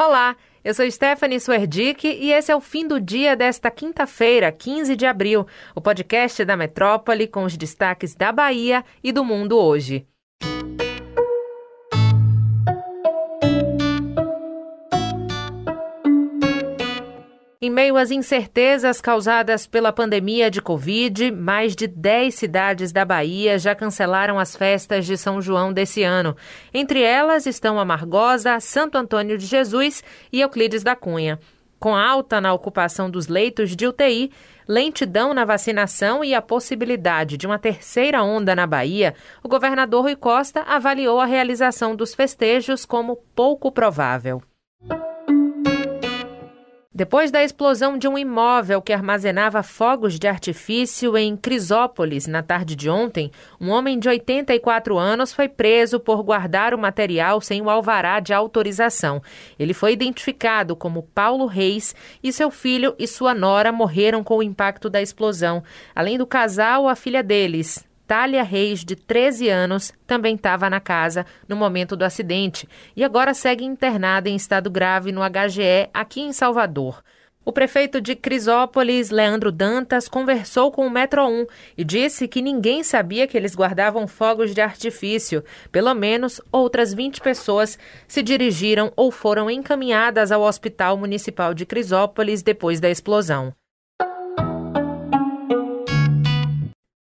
Olá, eu sou Stephanie Swerdick e esse é o fim do dia desta quinta-feira, 15 de abril, o podcast da Metrópole com os destaques da Bahia e do mundo hoje. Em meio às incertezas causadas pela pandemia de Covid, mais de 10 cidades da Bahia já cancelaram as festas de São João desse ano. Entre elas estão Amargosa, Santo Antônio de Jesus e Euclides da Cunha. Com alta na ocupação dos leitos de UTI, lentidão na vacinação e a possibilidade de uma terceira onda na Bahia, o governador Rui Costa avaliou a realização dos festejos como pouco provável. Depois da explosão de um imóvel que armazenava fogos de artifício em Crisópolis na tarde de ontem, um homem de 84 anos foi preso por guardar o material sem o alvará de autorização. Ele foi identificado como Paulo Reis e seu filho e sua nora morreram com o impacto da explosão. Além do casal, a filha deles, Thalia Reis, de 13 anos, também estava na casa no momento do acidente e agora segue internada em estado grave no HGE aqui em Salvador. O prefeito de Crisópolis, Leandro Dantas, conversou com o Metro 1 e disse que ninguém sabia que eles guardavam fogos de artifício. Pelo menos outras 20 pessoas se dirigiram ou foram encaminhadas ao Hospital Municipal de Crisópolis depois da explosão.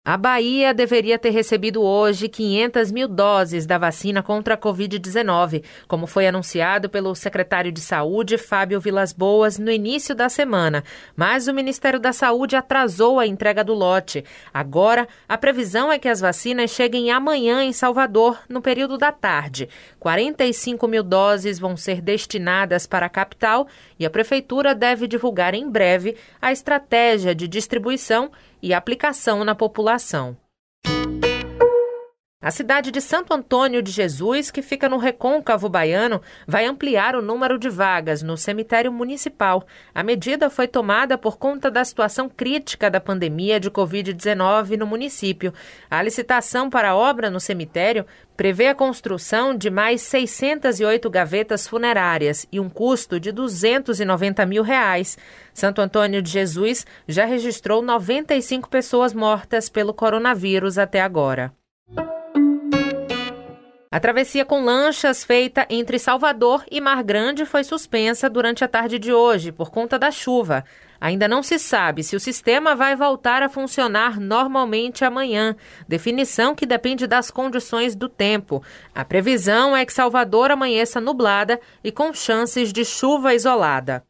A Bahia deveria ter recebido hoje 500 mil doses da vacina contra a Covid-19, como foi anunciado pelo secretário de Saúde, Fábio Vilas Boas, no início da semana. Mas o Ministério da Saúde atrasou a entrega do lote. Agora, a previsão é que as vacinas cheguem amanhã em Salvador, no período da tarde. 45 mil doses vão ser destinadas para a capital e a Prefeitura deve divulgar em breve a estratégia de distribuição e aplicação na população. A cidade de Santo Antônio de Jesus, que fica no recôncavo baiano, vai ampliar o número de vagas no cemitério municipal. A medida foi tomada por conta da situação crítica da pandemia de Covid-19 no município. A licitação para a obra no cemitério prevê a construção de mais 608 gavetas funerárias e um custo de 290 mil reais. Santo Antônio de Jesus já registrou 95 pessoas mortas pelo coronavírus até agora. A travessia com lanchas feita entre Salvador e Mar Grande foi suspensa durante a tarde de hoje por conta da chuva. Ainda não se sabe se o sistema vai voltar a funcionar normalmente amanhã, definição que depende das condições do tempo. A previsão é que Salvador amanheça nublada e com chances de chuva isolada.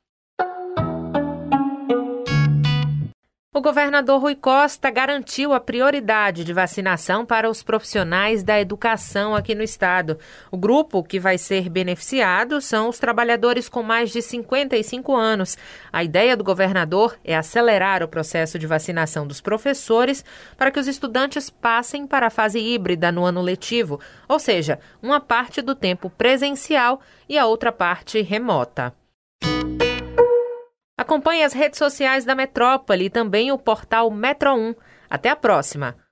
O governador Rui Costa garantiu a prioridade de vacinação para os profissionais da educação aqui no estado. O grupo que vai ser beneficiado são os trabalhadores com mais de 55 anos. A ideia do governador é acelerar o processo de vacinação dos professores para que os estudantes passem para a fase híbrida no ano letivo, ou seja, uma parte do tempo presencial e a outra parte remota. Acompanhe as redes sociais da Metrópole e também o portal Metro 1. Até a próxima!